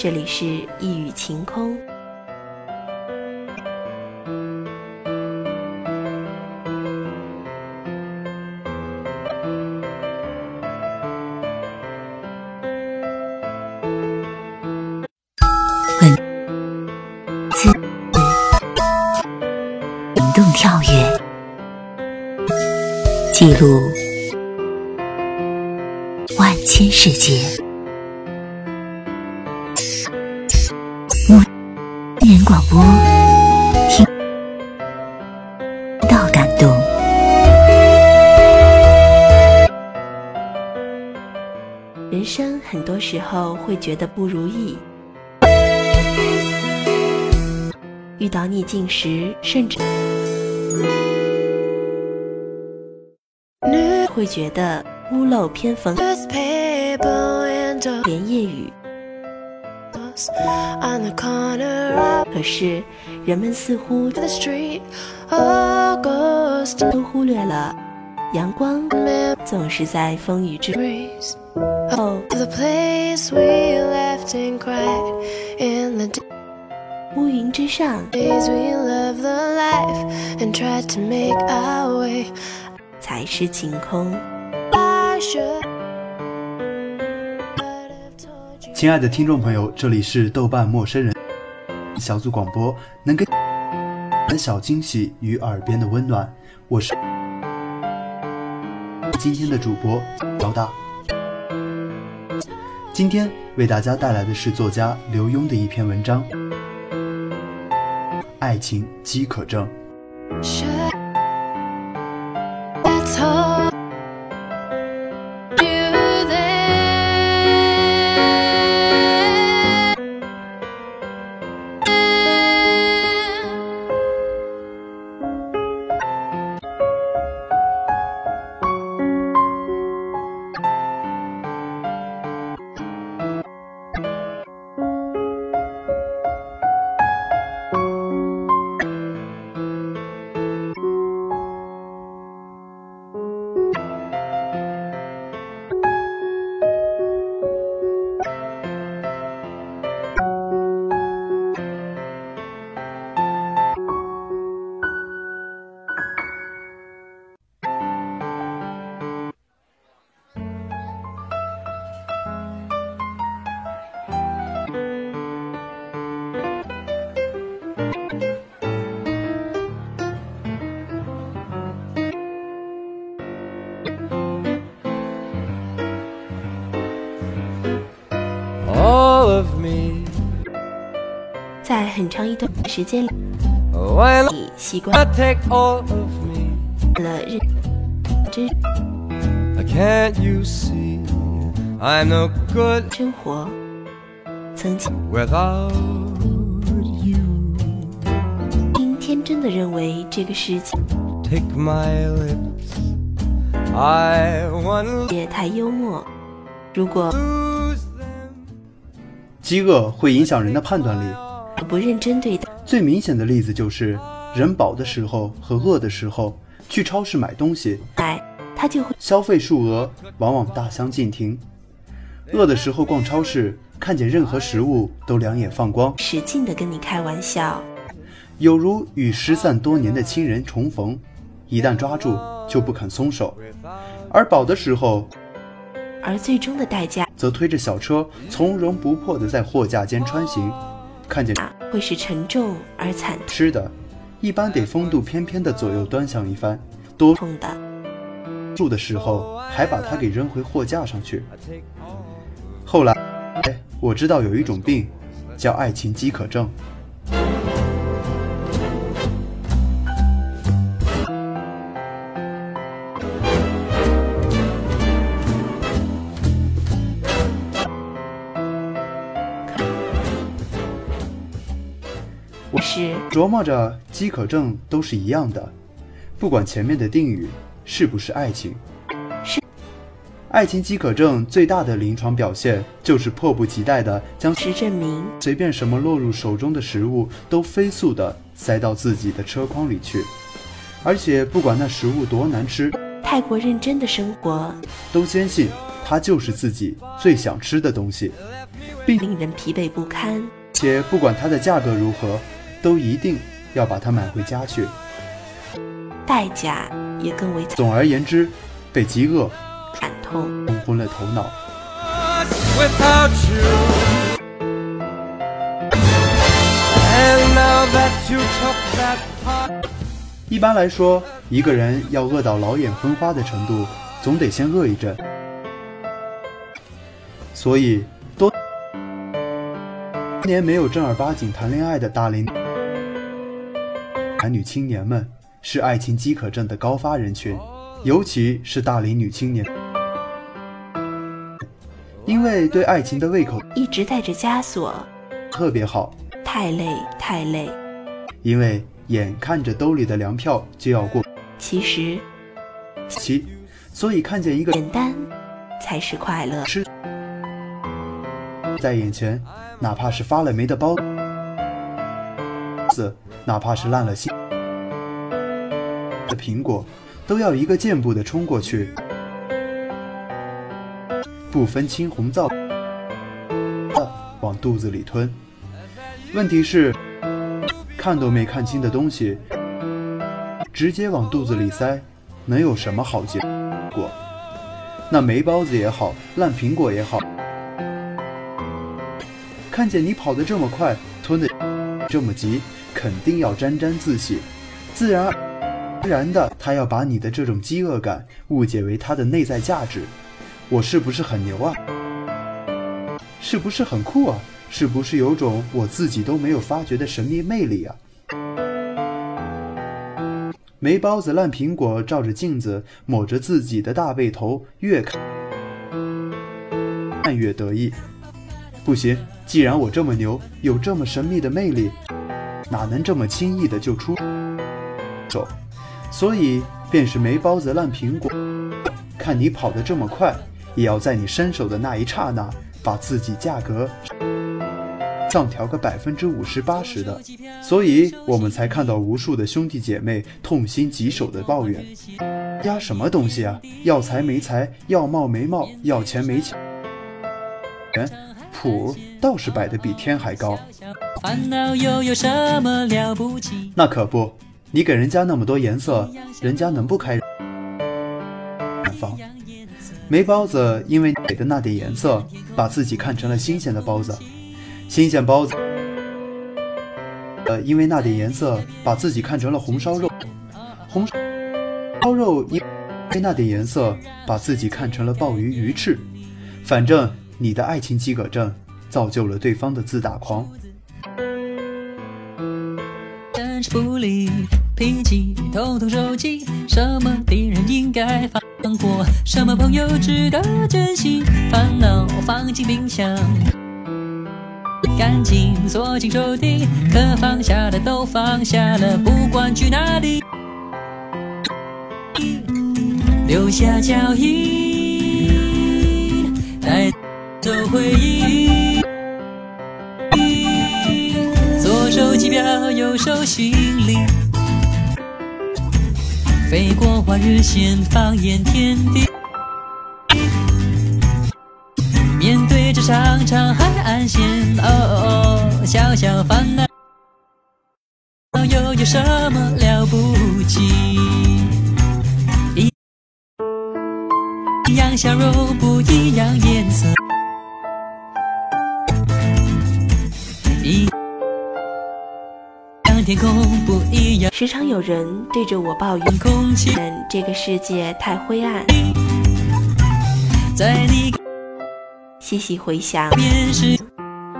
这里是一语晴空。文字灵动跳跃，记录万千世界。很多时候会觉得不如意，遇到逆境时，甚至会觉得屋漏偏逢连夜雨。可是，人们似乎都忽略了，阳光总是在风雨之后。乌云之上，才是晴空。亲爱的听众朋友，这里是豆瓣陌生人小组广播，能给的小惊喜与耳边的温暖。我是今天的主播老大，今天为大家带来的是作家刘墉的一篇文章《爱情饥渴症》。很长一段时间里，你习惯。了认真生活，曾经。天真的认为这个世界。也太幽默。如果。饥饿会影响人的判断力。不认真对待，最明显的例子就是人饱的时候和饿的时候去超市买东西，哎，他就会消费数额往往大相径庭。饿的时候逛超市，看见任何食物都两眼放光，使劲的跟你开玩笑，有如与失散多年的亲人重逢，一旦抓住就不肯松手。而饱的时候，而最终的代价则推着小车从容不迫地在货架间穿行。看见会是沉重而惨吃的，一般得风度翩翩的左右端详一番，多痛的住的时候还把它给扔回货架上去。后来，哎，我知道有一种病，叫爱情饥渴症。琢磨着，饥渴症都是一样的，不管前面的定语是不是爱情。是爱情饥渴症最大的临床表现就是迫不及待的将事实证明，随便什么落入手中的食物都飞速的塞到自己的车筐里去，而且不管那食物多难吃，太过认真的生活，都坚信它就是自己最想吃的东西。并令人疲惫不堪。且不管它的价格如何，都一定要把它买回家去。代价也更为总而言之，被饥饿惨痛。冲昏了头脑。一般来说，一个人要饿到老眼昏花的程度，总得先饿一阵。所以，多年没有正儿八经谈恋爱的大龄男女青年们，是爱情饥渴症的高发人群，尤其是大龄女青年，因为对爱情的胃口一直带着枷锁，特别好，太累太累。因为眼看着兜里的粮票就要过其实其，所以看见一个简单才是快乐。吃在眼前，哪怕是发了霉的包子，哪怕是烂了心的苹果，都要一个箭步的冲过去，不分青红皂往肚子里吞。问题是，看都没看清的东西，直接往肚子里塞，能有什么好结果？那霉包子也好，烂苹果也好，看见你跑得这么快，吞得这么急，肯定要沾沾自喜，自然而然的，他要把你的这种饥饿感误解为他的内在价值。我是不是很牛啊？是不是很酷啊？是不是有种我自己都没有发觉的神秘魅力啊？没包子、烂苹果照着镜子抹着自己的大背头，越看越得意。不行，既然我这么牛，有这么神秘的魅力，哪能这么轻易的就出手？所以便是没包子、烂苹果，看你跑得这么快，也要在你伸手的那一刹那，把自己价格上调个百分之五十八十的。所以我们才看到无数的兄弟姐妹痛心疾首的抱怨：压什么东西啊？要财没财，要貌没貌，要钱没钱。谱倒是摆得比天还高。烦恼又有什么了不起？那可不，你给人家那么多颜色，人家能不开眼房？没包子因为给的那点颜色，把自己看成了新鲜的包子；新鲜包子，呃，因为那点颜色，把自己看成了红烧肉；红烧肉因为那点颜色，把自己看成了鲍鱼鱼翅。反正你的爱情饥渴症，造就了对方的自大狂。真是不理，脾气统统收起。什么敌人应该放过？什么朋友值得珍惜？烦恼放进冰箱，感情锁进抽屉。可放下的都放下了，不管去哪里，留下脚印，带走回忆。机票，右手行李，飞过换日线，放眼天地。面对这长长海岸线，哦哦，小小烦恼又有什么了不起？一样笑容，不一样颜色。天空，不一样时常有人对着我抱怨，空气。这个世界太灰暗。在你细细回想，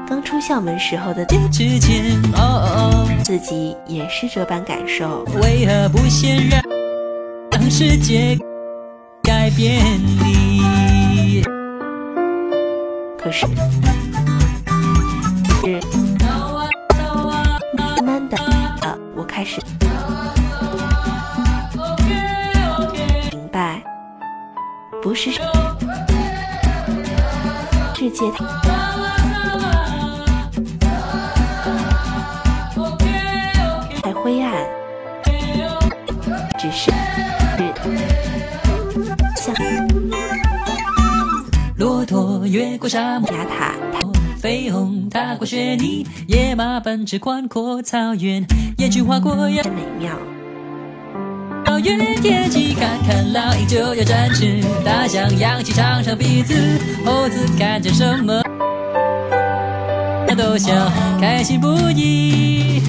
刚出校门时候的之前，哦哦自己也是这般感受。哦，为何不先让让世界改变你？可，是始。明白，不是。世界。太太灰暗，只是。像。骆驼越过沙漠，踏过雪泥，野马奔驰宽阔草原，野菊划过遥美妙。远天际看看老鹰就要展翅，大象扬起长长鼻子，猴子看见什么都笑，开心不已，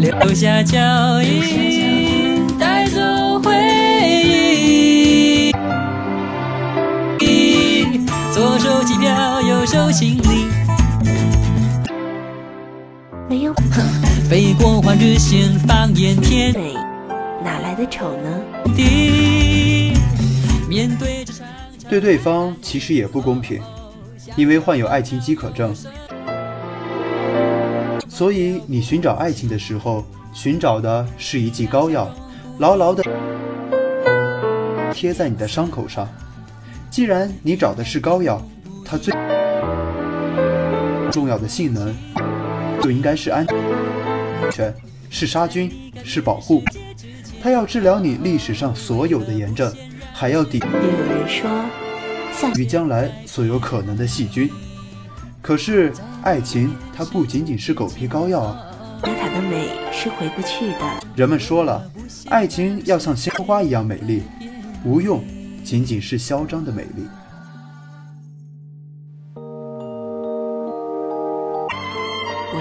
留下脚印，带走回忆。左手机票，右手行李，没有飞过换日线，放眼天美，哪来的丑呢？地。面对这场对对方其实也不公平，因为患有爱情饥渴症，所以你寻找爱情的时候，寻找的是一剂膏药，牢牢的贴在你的伤口上。既然你找的是膏药，它最重要的性能就应该是安全，是杀菌，是保护。它要治疗你历史上所有的炎症，还要抵御将来所有可能的细菌。可是爱情它不仅仅是狗皮膏药啊！娜塔的美是回不去的。人们说了，爱情要像鲜花一样美丽，无用仅仅是嚣张的美丽。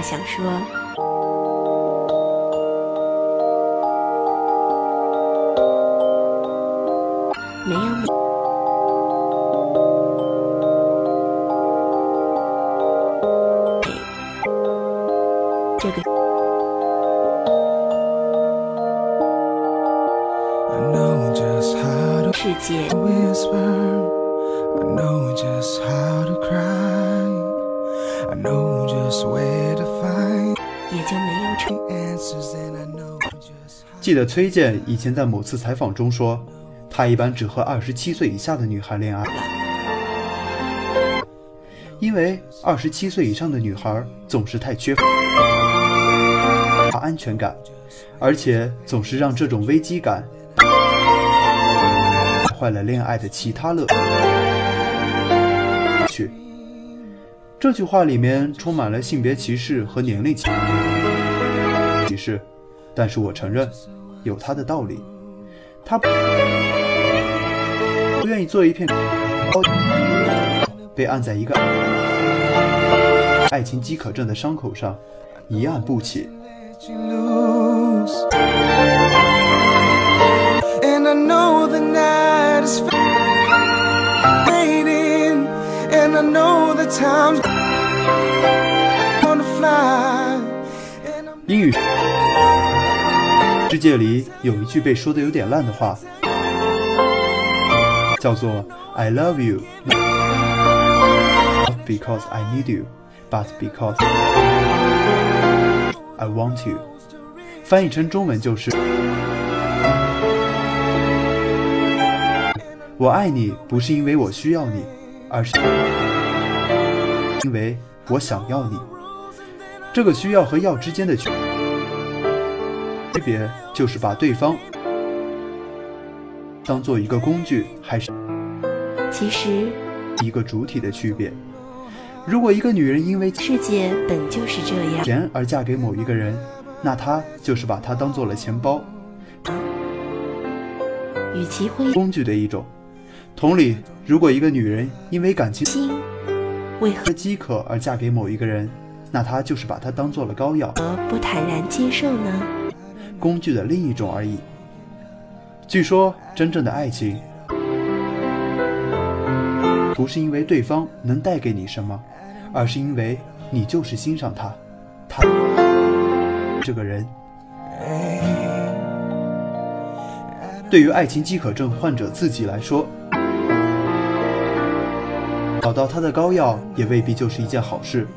想说，没有美，这个世界也就没有丑。answers, and I know just 记得崔健以前在某次采访中说，他一般只和二十七岁以下的女孩恋爱，因为二十七岁以上的女孩总是太缺乏安全感，而且总是让这种危机感坏了恋爱的其他乐趣。这句话里面充满了性别歧视和年龄歧视，但是我承认有它的道理。他不愿意做一片被按在一个爱情饥渴症的伤口上，一按不起。let 世界里有一句被说的有点烂的话，叫做 "I love you not because I need you, but because I want you"，翻译成中文就是“我爱你不是因为我需要你，而是因为我想要你”。这个需要和要之间的区区别，就是把对方当做一个工具，还是其实一个主体的区别。如果一个女人因为世界本就是这样。钱而嫁给某一个人，那她就是把他当做了钱包与其会工具的一种。同理，如果一个女人因为感情心，为何饥渴而嫁给某一个人，那她就是把他当做了膏药。何不坦然接受呢？工具的另一种而已。据说，真正的爱情不是因为对方能带给你什么，而是因为你就是欣赏他，他这个人。对于爱情饥渴症患者自己来说，找到他的膏药也未必就是一件好事。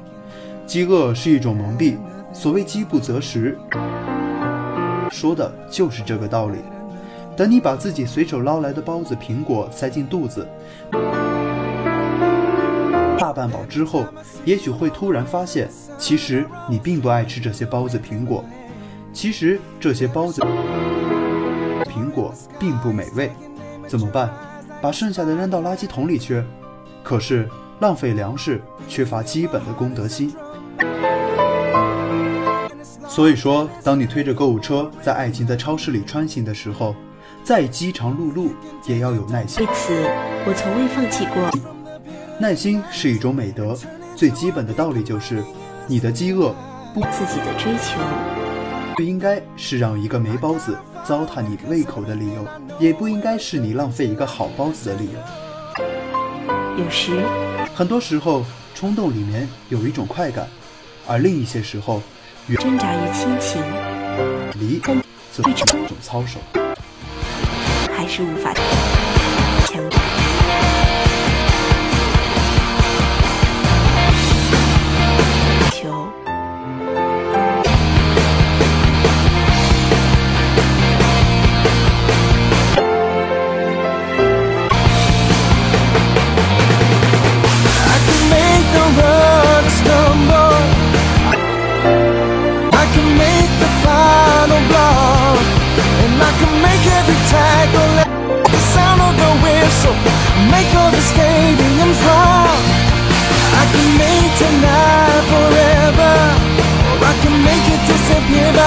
饥饿是一种蒙蔽，所谓饥不择食。说的就是这个道理。等你把自己随手捞来的包子、苹果塞进肚子，大半饱之后，也许会突然发现，其实你并不爱吃这些包子、苹果。其实这些包子、苹果并不美味，怎么办？把剩下的扔到垃圾桶里去？可是浪费粮食，缺乏基本的公德心。所以说，当你推着购物车在爱情的超市里穿行的时候，再饥肠辘辘也要有耐心。为此，我从未放弃过。耐心是一种美德，最基本的道理就是，你的饥饿不自己的追求，不应该是让一个没包子糟蹋你胃口的理由，也不应该是你浪费一个好包子的理由。有时，很多时候，冲动里面有一种快感，而另一些时候。挣扎于亲情，离则一种操守，还是无法强。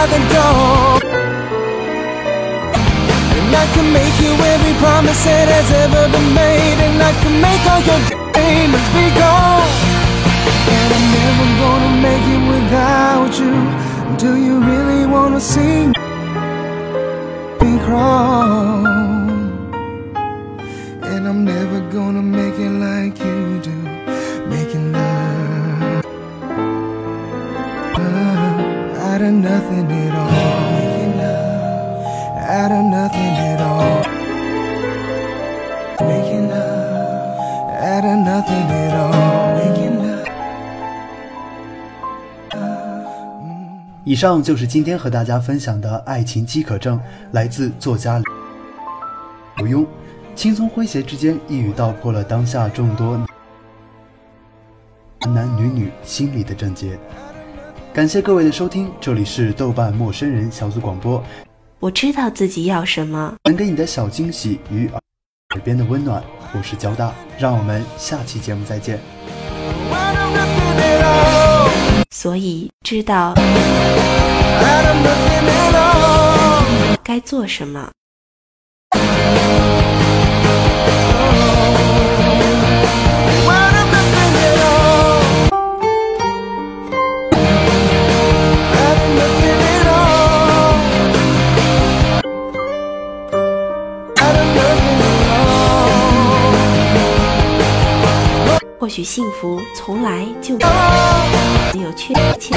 The door. And I can make you every promise that has ever been made. And I can make all your demons be gone. And I'm never gonna make it without you. Do you really wanna see me crawl And I'm never gonna make it like you out of nothing at all. Making love out of nothing at all. Making love out of nothing at all. Making love. 以上就是今天和大家分享的爱情饥渴症，来自作家刘墉，轻松诙谐之间一语道破了当下众多男男女女心里的症结。感谢各位的收听，这里是豆瓣陌生人小组广播。我知道自己要什么，能给你的小惊喜与耳边的温暖。我是交大，让我们下期节目再见。所以知道该做什么。或许幸福从来就没有确切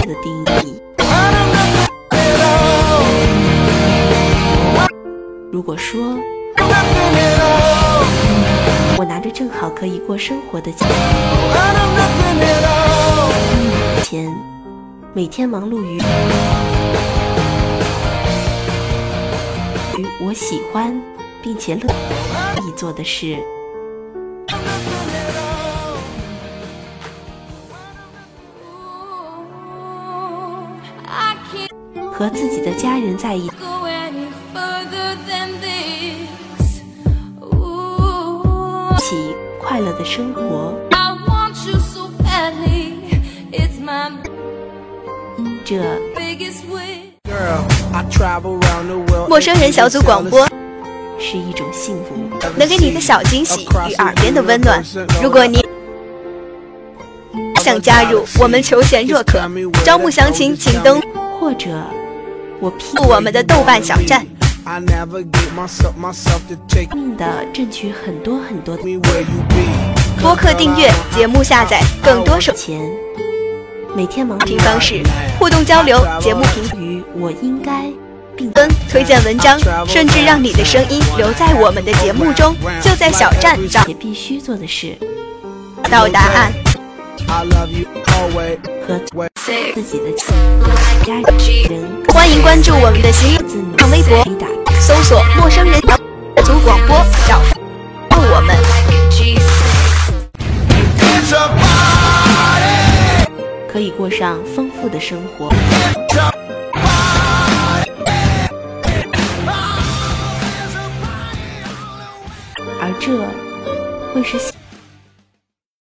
的定义。如果说我拿着正好可以过生活的钱，钱每天忙碌于于我喜欢并且乐意做的事。和自己的家人在一起。快乐的生活。这陌生人小组广播是一种幸福，能给你的小惊喜与耳边的温暖。如果你想加入，我们求贤若渴，招募详情请登或者。我批我们的豆瓣小站，命的争取很多很多的播客订阅、节目下载、更多收钱。每天忙听方式：互动交流、节目评语，我应该并分推荐文章，甚至让你的声音留在我们的节目中。就在小站找也必须做的事，到答案。和自己的人，欢迎关注我们的新浪微博，搜索“陌生人小组广播”，找到我们，可以过上丰富的生活，而这会是。